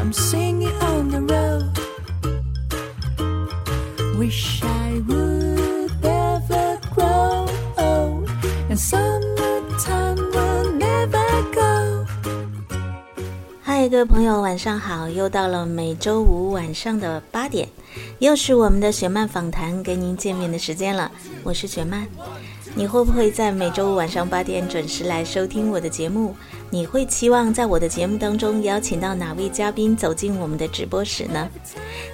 I'm singing on the road. Wish I would never grow old, and summertime will never go. 嗨，各位朋友，晚上好！又到了每周五晚上的八点，又是我们的雪漫访谈跟您见面的时间了。我是雪漫，你会不会在每周五晚上八点准时来收听我的节目？你会期望在我的节目当中邀请到哪位嘉宾走进我们的直播室呢？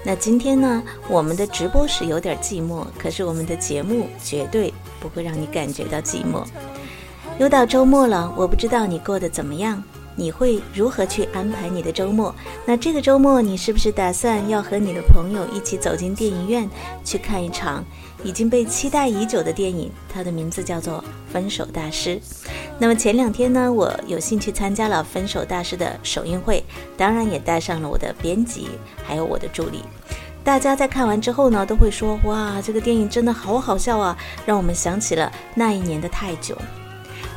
那今天呢，我们的直播室有点寂寞，可是我们的节目绝对不会让你感觉到寂寞。又到周末了，我不知道你过得怎么样，你会如何去安排你的周末？那这个周末你是不是打算要和你的朋友一起走进电影院去看一场已经被期待已久的电影？它的名字叫做《分手大师》。那么前两天呢，我有幸去参加了《分手大师》的首映会，当然也带上了我的编辑，还有我的助理。大家在看完之后呢，都会说：“哇，这个电影真的好好笑啊！”让我们想起了那一年的泰囧。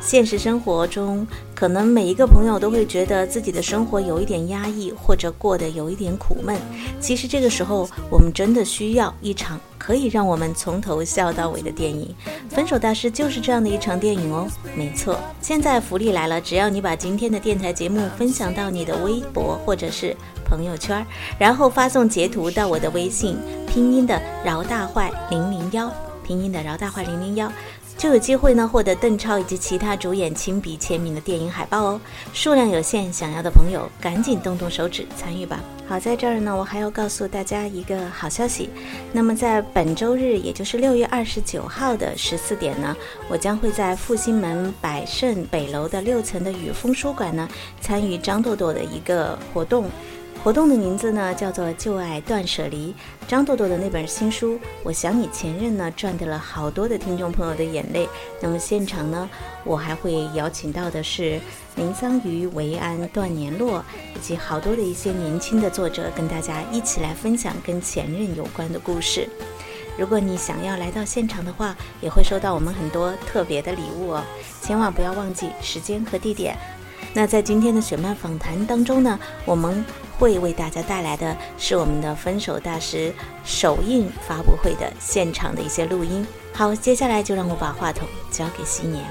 现实生活中，可能每一个朋友都会觉得自己的生活有一点压抑，或者过得有一点苦闷。其实这个时候，我们真的需要一场可以让我们从头笑到尾的电影。《分手大师》就是这样的一场电影哦。没错，现在福利来了，只要你把今天的电台节目分享到你的微博或者是朋友圈，然后发送截图到我的微信，拼音的饶大坏零零幺，拼音的饶大坏零零幺。就有机会呢获得邓超以及其他主演亲笔签名的电影海报哦，数量有限，想要的朋友赶紧动动手指参与吧。好，在这儿呢，我还要告诉大家一个好消息，那么在本周日，也就是六月二十九号的十四点呢，我将会在复兴门百盛北楼的六层的雨风书馆呢，参与张豆豆的一个活动。活动的名字呢叫做“旧爱断舍离”。张豆豆的那本新书《我想你前任》呢，赚得了好多的听众朋友的眼泪。那么现场呢，我还会邀请到的是林桑榆、维安、段年洛以及好多的一些年轻的作者，跟大家一起来分享跟前任有关的故事。如果你想要来到现场的话，也会收到我们很多特别的礼物哦。千万不要忘记时间和地点。那在今天的雪漫访谈当中呢，我们会为大家带来的是我们的分手大师首映发布会的现场的一些录音。好，接下来就让我把话筒交给新年。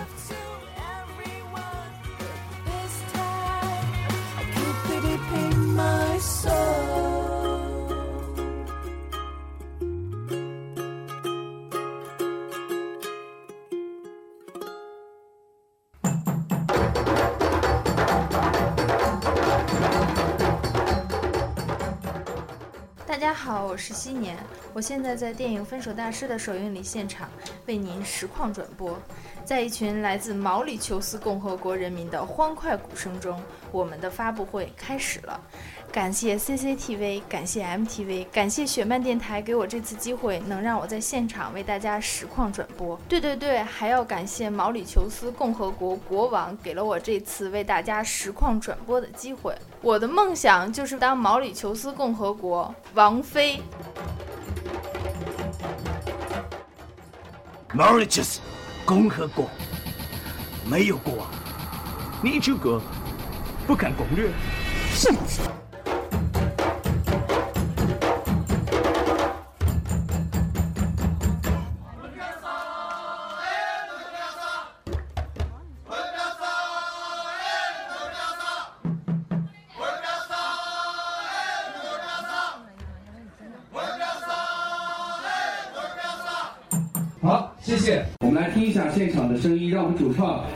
我现在在电影《分手大师》的首映礼现场为您实况转播。在一群来自毛里求斯共和国人民的欢快鼓声中，我们的发布会开始了。感谢 CCTV，感谢 MTV，感谢雪漫电台给我这次机会，能让我在现场为大家实况转播。对对对，还要感谢毛里求斯共和国国王给了我这次为大家实况转播的机会。我的梦想就是当毛里求斯共和国王妃。毛里求斯共和国没有国王，你这个不敢攻略。好，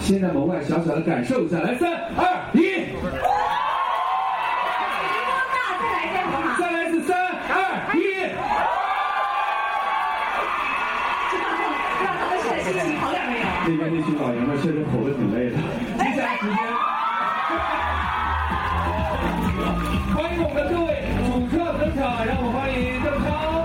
先在门外小小的感受一下。来，三二一，再来一次，三二一。那边那群老爷们确实吼得挺累的。接下来时间，欢迎我们的各位主创登场，让我们欢迎邓超、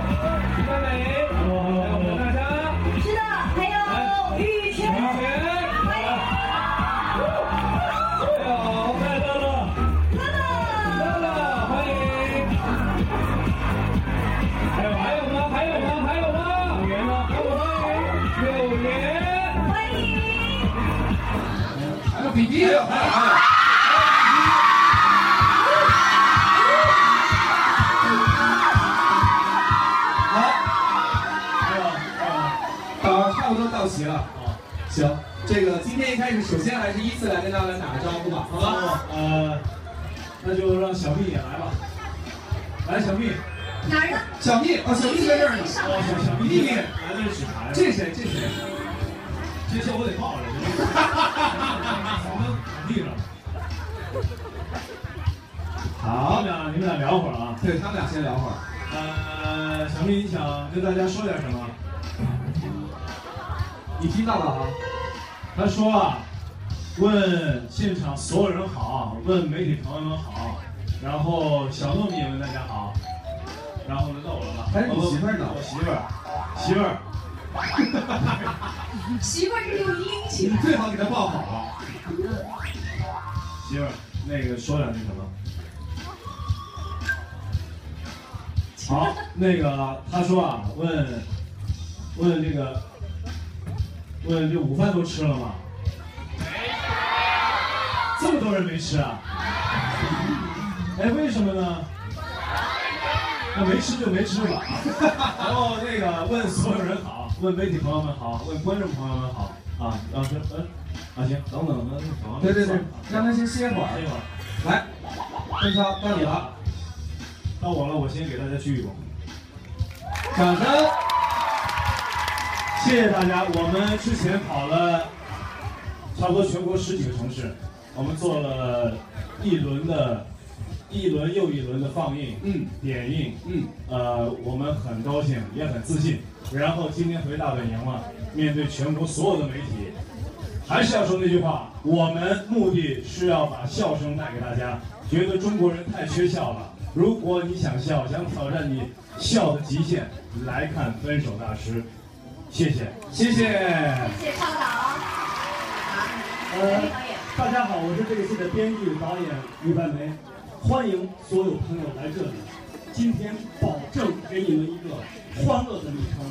还有比比，还有还有还有。呃，差不多到齐了啊。行，这个今天一开始，首先还是依次来跟大家打个招呼吧，好吧？呃，那就让小蜜也来吧。来，小蜜。哪儿呢？小蜜，哦，小蜜在这儿呢。哦，小小蜜，蜜蜜，来这是纸牌。这谁？这谁？这这我得报了，这嗓子地上。好，你们俩你们俩聊会儿啊。对他们俩先聊会儿。呃，小蜜，你想跟大家说点什么？你听到了啊？他说啊，问现场所有人好，问媒体朋友们好，然后小糯米也问大家好，然后轮到我了吧？还是你媳妇儿呢我媳妇儿，媳妇儿，媳妇儿这就拎起你。最好给她抱好了。媳妇儿，那个说两句什么？好，那个他说啊，问问这个问这午饭都吃了吗？没这么多人没吃啊？哎，为什么呢？那没吃就没吃吧。然后那个问所有人好，问媒体朋友们好，问观众朋友们好啊。然后说嗯啊行，等等那那好。对对对，让他先歇会儿。歇会儿。来，邓超，到你了。到我了，我先给大家鞠一躬。掌声。谢谢大家，我们之前跑了差不多全国十几个城市，我们做了一轮的，一轮又一轮的放映，嗯，点映，嗯，呃，我们很高兴，也很自信。然后今天回大本营了，面对全国所有的媒体，还是要说那句话，我们目的是要把笑声带给大家。觉得中国人太缺笑了，如果你想笑，想挑战你笑的极限，来看《分手大师》。谢谢，谢谢。谢谢超导。呃，大家好，我是这个戏的编剧、导演于凡梅，欢迎所有朋友来这里。今天保证给你们一个欢乐的旅程。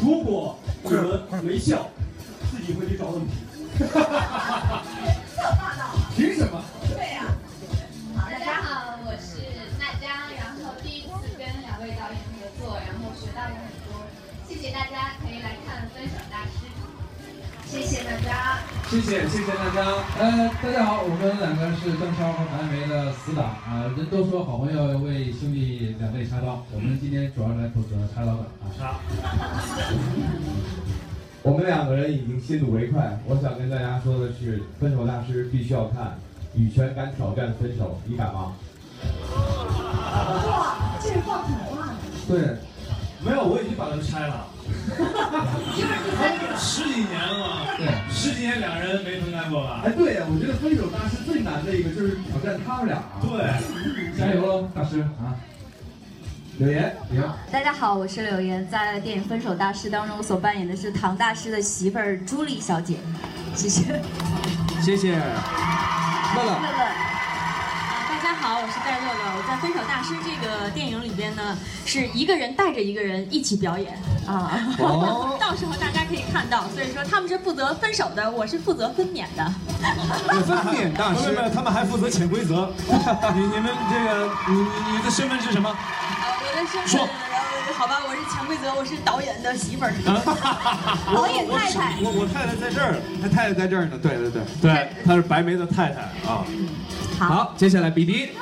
如果你们没笑，自己回去找问题。凭什么？对呀、好，大家好，我是娜佳，然后第一次跟两位导演合作，然后学到了很多，谢谢大家可以来看《分手大师》。谢谢大家。谢谢谢谢大家。呃，大家好，我们两个是邓超和白梅的死党啊、人都说好朋友要为兄弟两肋插刀，我们今天主要是来负责插刀的啊。插。我们两个人已经心睹为快，我想跟大家说的是，分手大师必须要看，羽泉敢挑战分手，你敢吗？哇，这是放狠话呢。对，没有，我已经把它拆了。十几年了，对，十几年两人没分开过吧？哎，对呀，我觉得分手大师最难的一个就是挑战他们俩。对，加油喽，大师啊！柳岩，你好。大家好，我是柳岩，在电影《分手大师》当中，我所扮演的是唐大师的媳妇儿朱莉小姐，谢谢。谢谢。乐乐。乐乐。大家好，我是戴乐乐。我在《分手大师》这个电影里边呢，是一个人带着一个人一起表演啊。哦 到时候大家可以看到，所以说他们是负责分手的，我是负责分娩的。分娩大师，没有，他们还负责潜规则。你你们这个，你你你的身份是什么？我的身份说呃好吧，我是潜规则，我是导演的媳妇儿。导演太太，我我太太在这儿，他太太在这儿呢。对对对。对，她是白梅的太太啊。好，接下来比迪。比迪。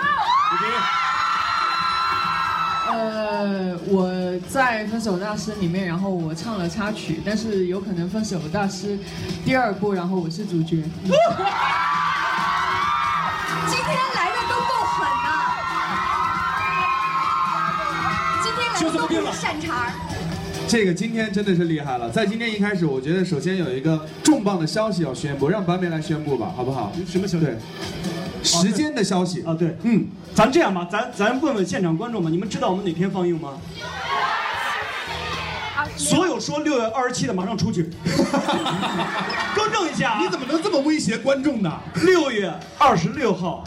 呃，我在《分手大师》里面，然后我唱了插曲，但是有可能《分手大师》第二部，然后我是主角。嗯 今天来的都够狠的，今天来的都不是善茬儿。这个今天真的是厉害了，在今天一开始，我觉得首先有一个重磅的消息要宣布，让白梅来宣布吧，好不好？什么消息？对，时间的消息。啊，对，嗯，咱这样吧，咱咱问问现场观众吧，你们知道我们哪天放映吗？所有说六月二十七的马上出去，更正一下、啊，你怎么能这么威胁观众呢？六月二十六号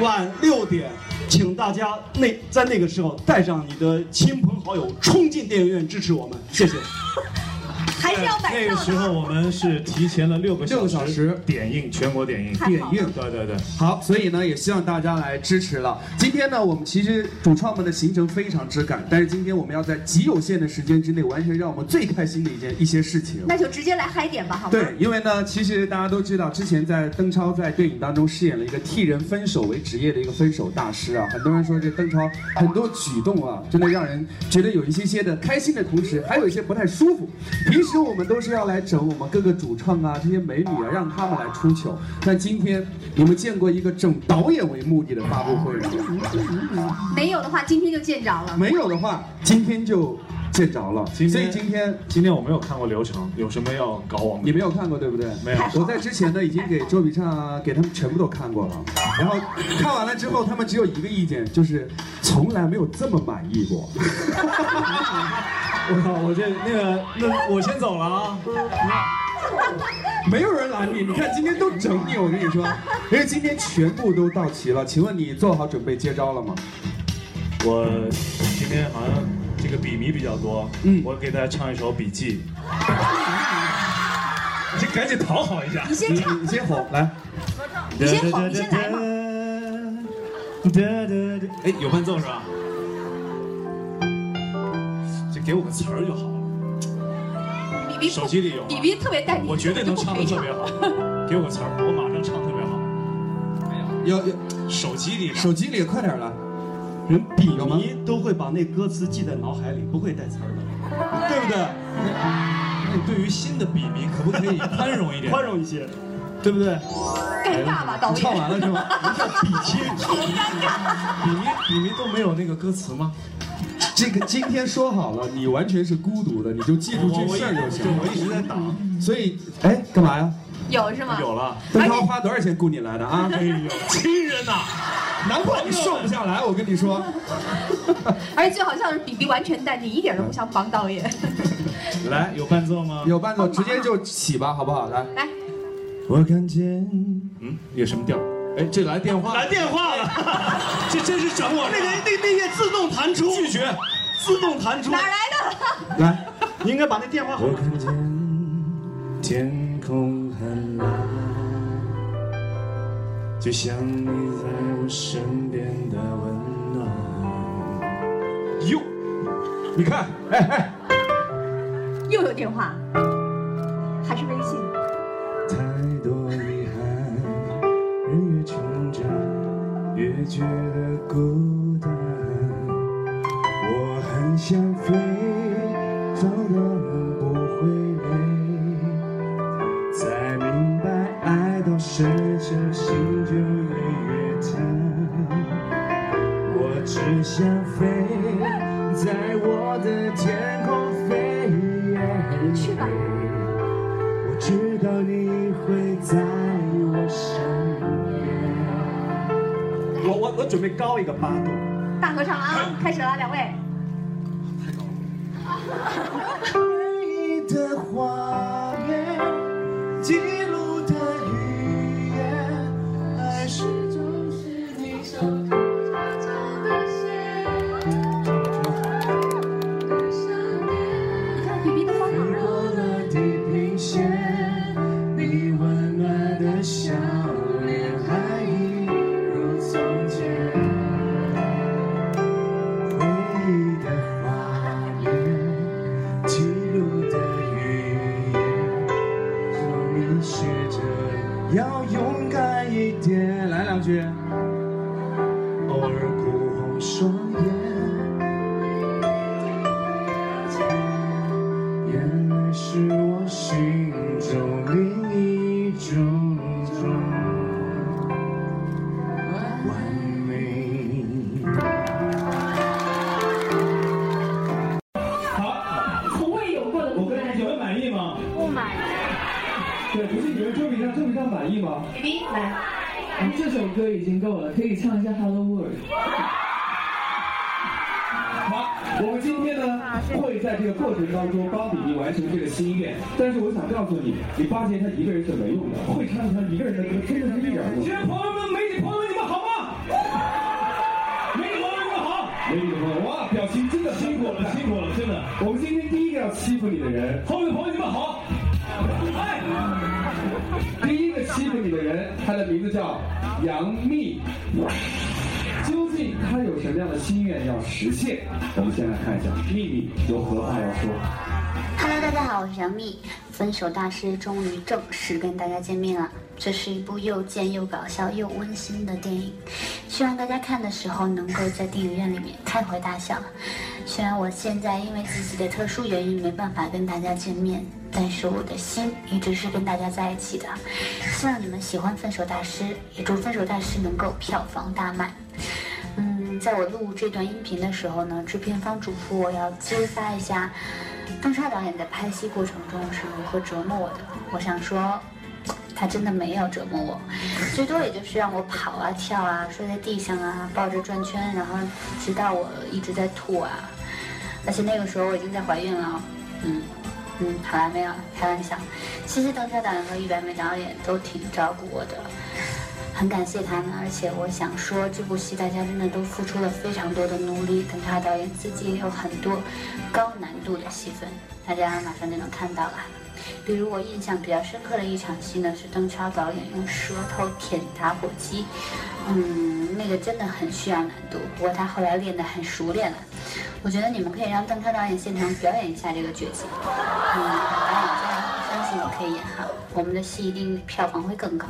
晚六点，请大家那在那个时候带上你的亲朋好友，冲进电影院支持我们，谢谢。还是要晚那个时候我们是提前了六个六个小时点映，全国点映，点映，对对对。好，所以呢，也希望大家来支持了。今天呢，我们其实主创们的行程非常之赶，但是今天我们要在极有限的时间之内，完成让我们最开心的一件一些事情。那就直接来嗨点吧，好吗？对，因为呢，其实大家都知道，之前在邓超在电影当中饰演了一个替人分手为职业的一个分手大师啊。很多人说这邓超很多举动啊，真的让人觉得有一些些的开心的同时，还有一些不太舒服。平时我们都是要来整我们各个主唱啊，这些美女啊，让他们来出糗。但今天你们见过一个整导演为目的的发布会吗？没有的话，今天就见着了。没有的话，今天就见着了。所以今天今天我没有看过流程，有什么要搞我们？你没有看过对不对？没有。我在之前呢已经给周笔畅啊，给他们全部都看过了。然后看完了之后，他们只有一个意见，就是从来没有这么满意过。我靠！我这那个那我先走了啊。没有人拦你，你看今天都整你，我跟你说，因为今天全部都到齐了。请问你做好准备接招了吗？我今天好像这个笔迷比较多，嗯，我给大家唱一首《笔记》。你先赶紧讨好一下。你先唱，你先吼，来。你先吼，你先来嘛。哎，有伴奏是吧？就给我个词儿就好了。比比手机里有，比比特别淡定，我绝对能唱的特别好。给我个词儿，我马上唱特别好。有有，手机里，手机里，快点来。人笔迷都会把那歌词记在脑海里，不会带词儿的，对不对？那你对于新的笔迷，可不可以宽容一点？宽容一些，对不对？尴尬吧，导演？唱完了是吗？笔记，好尴尬。笔迷笔迷都没有那个歌词吗？这个今天说好了，你完全是孤独的，你就记住这事儿就行。我一直在打，所以哎，干嘛呀？有是吗？有了。邓超花多少钱雇你来的啊？哎呦，亲人呐！难怪你瘦不下来，我跟你说。而且就好笑的是，比比完全淡定，一点都不像帮导演。来，有伴奏吗？有伴奏，直接就起吧，好不好？来。来。我看见，嗯，有什么调？哎，这来电话，来电话了，这真是整我！那个那那页自动弹出，拒绝，自动弹出。哪来的？来，你应该把那电话。我看见天空很蓝，就像你在我身边的温暖。哟，你看，哎哎，又有电话，还是微信。觉得孤准备高一个八度。大合唱了啊，开始了，两位。你的画两句。偶尔哭红双眼。当中帮比比完成这个心愿，但是我想告诉你，你发现他一个人是没用的，会唱他一个人的歌真的是一点用。亲爱的朋友们、媒体朋友们，你们好吗？媒体朋友们，你们好。媒体朋友，哇，表情真的辛苦了，辛苦了，真的。我们今天第一个要欺负你的人，后面的朋友你们好。哎，第一个欺负你的人，他的名字叫杨幂。究竟他有什么样的心愿要实现？我们先来看一下，秘密有何话要说？Hello，大家好，我是杨幂。分手大师终于正式跟大家见面了。这是一部又贱又搞笑又温馨的电影，希望大家看的时候能够在电影院里面开怀大笑。虽然我现在因为自己的特殊原因没办法跟大家见面，但是我的心一直是跟大家在一起的。希望你们喜欢《分手大师》，也祝《分手大师》能够票房大卖。嗯，在我录这段音频的时候呢，制片方嘱咐我要揭发一下邓超导演在拍戏过程中是如何折磨我的。我想说，他真的没有折磨我，最多也就是让我跑啊、跳啊、睡在地上啊、抱着转圈，然后直到我一直在吐啊。而且那个时候我已经在怀孕了，嗯。嗯，好了，没有开玩笑。其实邓超导演和于白眉导演都挺照顾我的，很感谢他们。而且我想说，这部戏大家真的都付出了非常多的努力。邓超导演自己也有很多高难度的戏份，大家马上就能看到了。比如我印象比较深刻的一场戏呢，是邓超导演用舌头舔打火机，嗯，那个真的很需要难度。不过他后来练得很熟练了。我觉得你们可以让邓超导演现场表演一下这个绝技。嗯，导演加油，相信你可以演好，我们的戏一定票房会更高。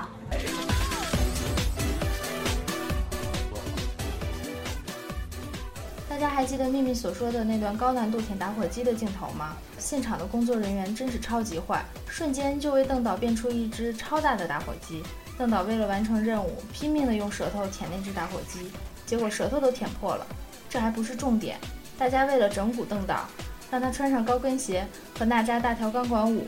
大家还记得秘密所说的那段高难度舔打火机的镜头吗？现场的工作人员真是超级坏，瞬间就为邓导变出一只超大的打火机。邓导为了完成任务，拼命的用舌头舔那只打火机，结果舌头都舔破了。这还不是重点，大家为了整蛊邓导，让他穿上高跟鞋和娜扎大跳钢管舞，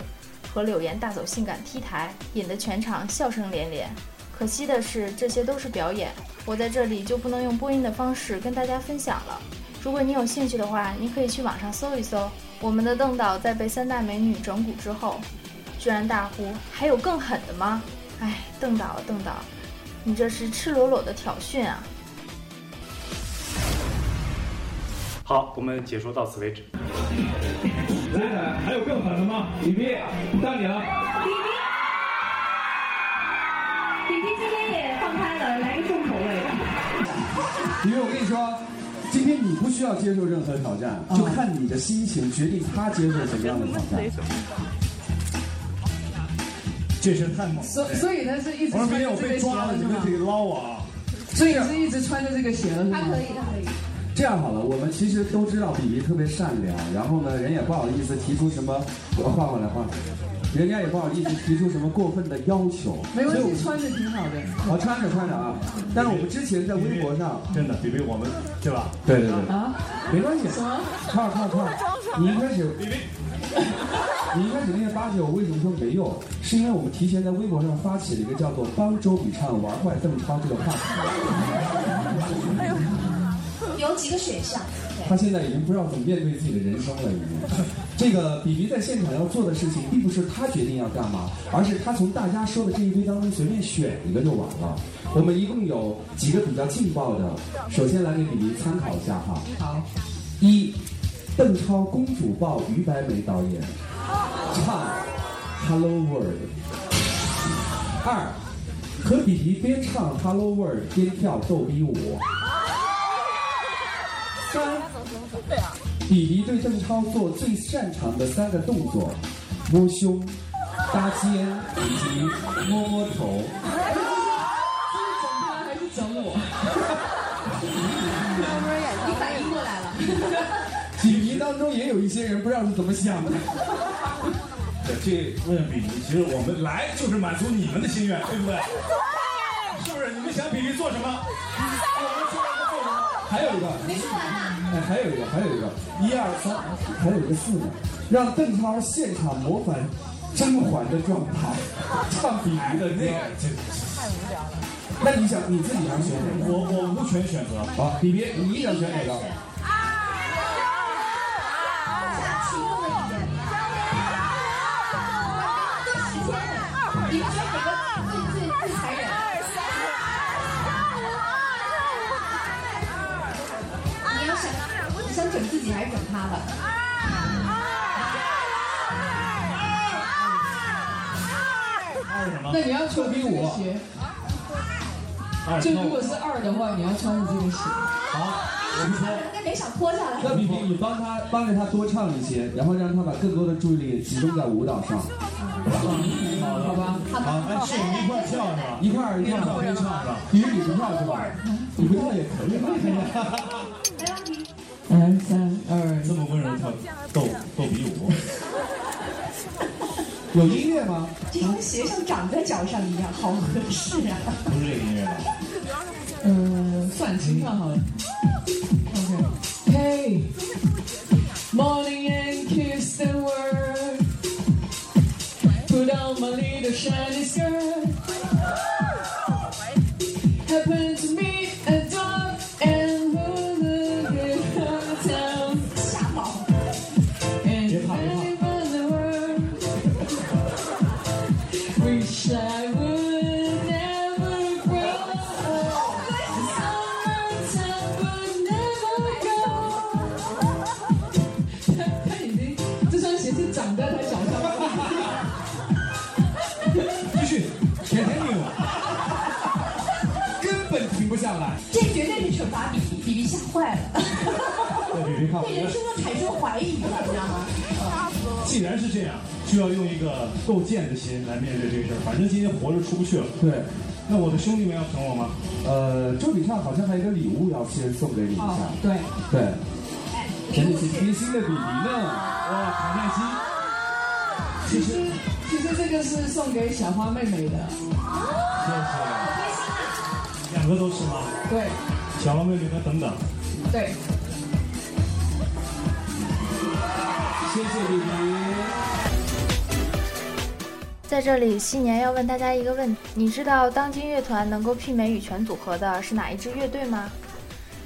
和柳岩大走性感 T 台，引得全场笑声连连。可惜的是，这些都是表演，我在这里就不能用播音的方式跟大家分享了。如果你有兴趣的话，你可以去网上搜一搜。我们的邓导在被三大美女整蛊之后，居然大呼：“还有更狠的吗？”哎，邓导，邓导，你这是赤裸裸的挑衅啊！好，我们解说到此为止。来来，还有更狠的吗？李斌，到你了。李斌，李斌今天也放开了，来个重口味的。因为我跟你说，今天你不需要接受任何挑战，就看你的心情决定他接受什么样的挑战。这是太猛了。所所以呢是一直我说明天我穿着这个鞋被抓了，你们可？以捞我啊！所以你是一直穿着这个鞋了是吗？他可以，他可以。这样好了，我们其实都知道比比特别善良，然后呢，人也不好意思提出什么，我换过来换过来，人家也不好意思提出什么过分的要求。没关系，穿着挺好的。好穿着穿着啊！但是我们之前在微博上，真的比比我们对吧？对对对，啊，没关系。什么？看看看，你一开始，你一开始那些巴结我为什么说没用？是因为我们提前在微博上发起了一个叫做“帮周笔畅玩坏邓超”这个话题。有几个选项，他现在已经不知道怎么面对自己的人生了，已经。这个比比在现场要做的事情，并不是他决定要干嘛，而是他从大家说的这一堆当中随便选一个就完了。我们一共有几个比较劲爆的，首先来给比比参考一下哈。好。一，邓超公主抱于白眉导演唱《Hello World》。二，和比比边唱《Hello World》边跳逗比舞。三，比比对邓超做最擅长的三个动作：摸胸、搭肩以及摸摸头。整他还是整我？你反应过来了。比比当中也有一些人不知道是怎么想的。对，去问比比，其实我们来就是满足你们的心愿，对不对？是不是？你们想比比做什么？我们说让他做？还有一个，哎，还有一个，还有一个，一二三，还有一个四呢，让邓超现场模仿甄嬛的状态，唱比比的那个。那你想你自己想选哪个？我我无权选择。好，比比，你想选哪个？整自己还是整他的？二什么？那你要穿比五鞋。二就如果是二的话，你要穿着这个鞋。好，我们说。应该没想脱下来。那比比，你帮他帮着他多唱一些，然后让他把更多的注意力集中在舞蹈上，好好吧？好，那是我们一块跳是吧？一块儿一块儿唱是吧？比比你不跳是吧？你不跳也可以。来，三二，这么温柔跳斗斗比舞，有音乐吗？这双鞋像长在脚上一样，好合适啊！不是这个音乐吧？嗯，算清唱好了。OK。Hey, morning and kiss the world. Put on my little shiny skirt. Happen to meet 对人生都产生怀疑了，你知道吗？既然是这样，就要用一个够贱的心来面对这个事儿。反正今天活着出不去了。对，那我的兄弟们要疼我吗？呃，周笔畅好像还有一个礼物要先送给你一下。哦，对，对，真的是贴心的比比呢。哇，卡耐基。其实其实这个是送给小花妹妹的。谢谢。两个都是吗？对小花妹妹和等等。对，在这里，新年要问大家一个问题：你知道当今乐团能够媲美羽泉组合的是哪一支乐队吗？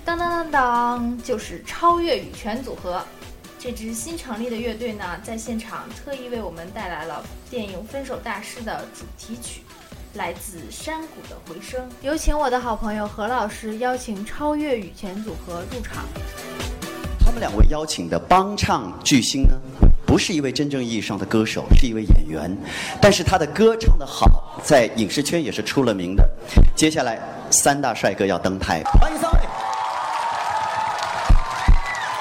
当当当当，就是超越羽泉组合。这支新成立的乐队呢，在现场特意为我们带来了电影《分手大师》的主题曲，来自山谷的回声。有请我的好朋友何老师邀请超越羽泉组合入场。两位邀请的帮唱巨星呢，不是一位真正意义上的歌手，是一位演员，但是他的歌唱的好，在影视圈也是出了名的。接下来三大帅哥要登台，欢迎三位。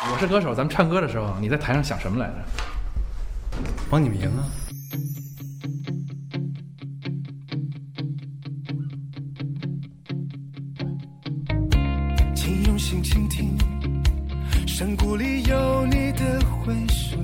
我是歌手，咱们唱歌的时候，你在台上想什么来着？帮你们赢啊！请用心倾听，山谷里有你的回声。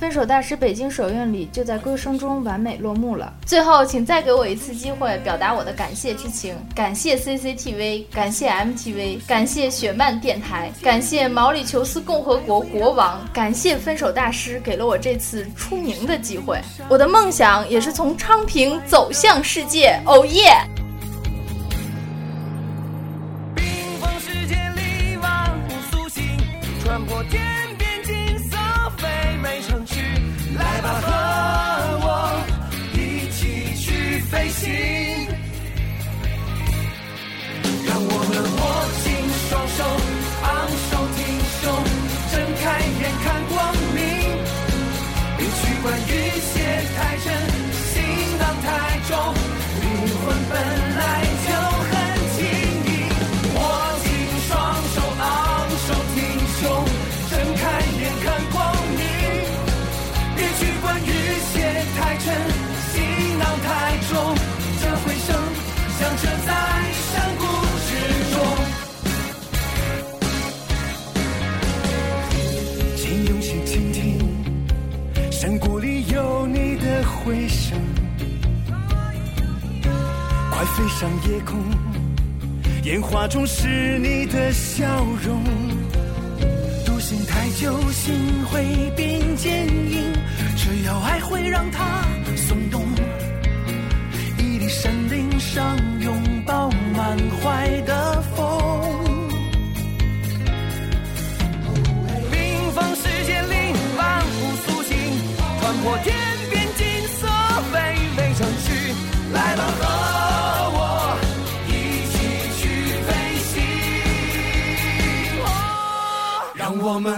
分手大师北京首映礼就在歌声中完美落幕了。最后，请再给我一次机会，表达我的感谢之情。感谢 CCTV，感谢 MTV，感谢雪漫电台，感谢毛里求斯共和国国王，感谢分手大师给了我这次出名的机会。我的梦想也是从昌平走向世界。哦耶！飞上夜空，烟花中是你的笑容。独行太久，心会变坚硬，只要爱会让它松动。一粒山顶上，涌我们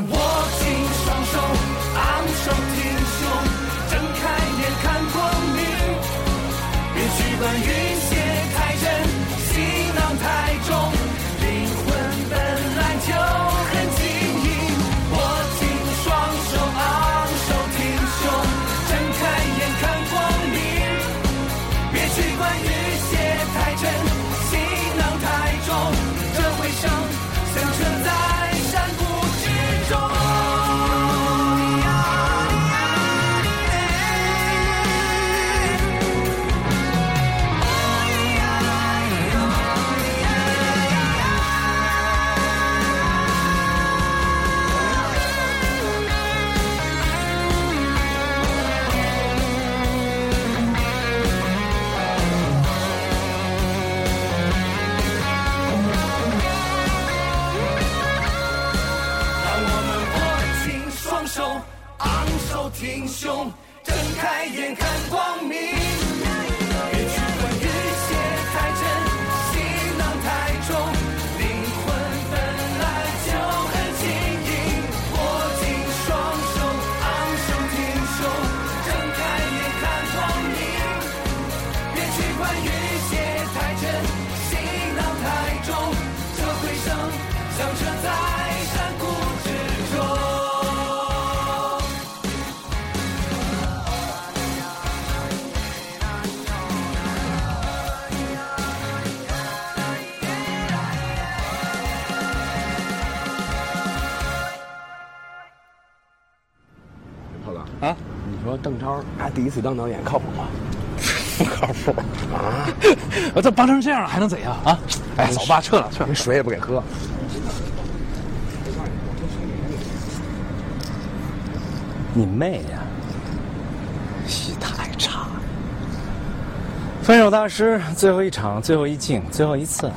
邓超他第一次当导演靠谱吗？不 靠谱啊！我这扒成这样还能怎样啊？哎，走吧，撤了，撤了，水也不给喝。你妹呀！戏太差。分手大师最后一场，最后一镜，最后一次，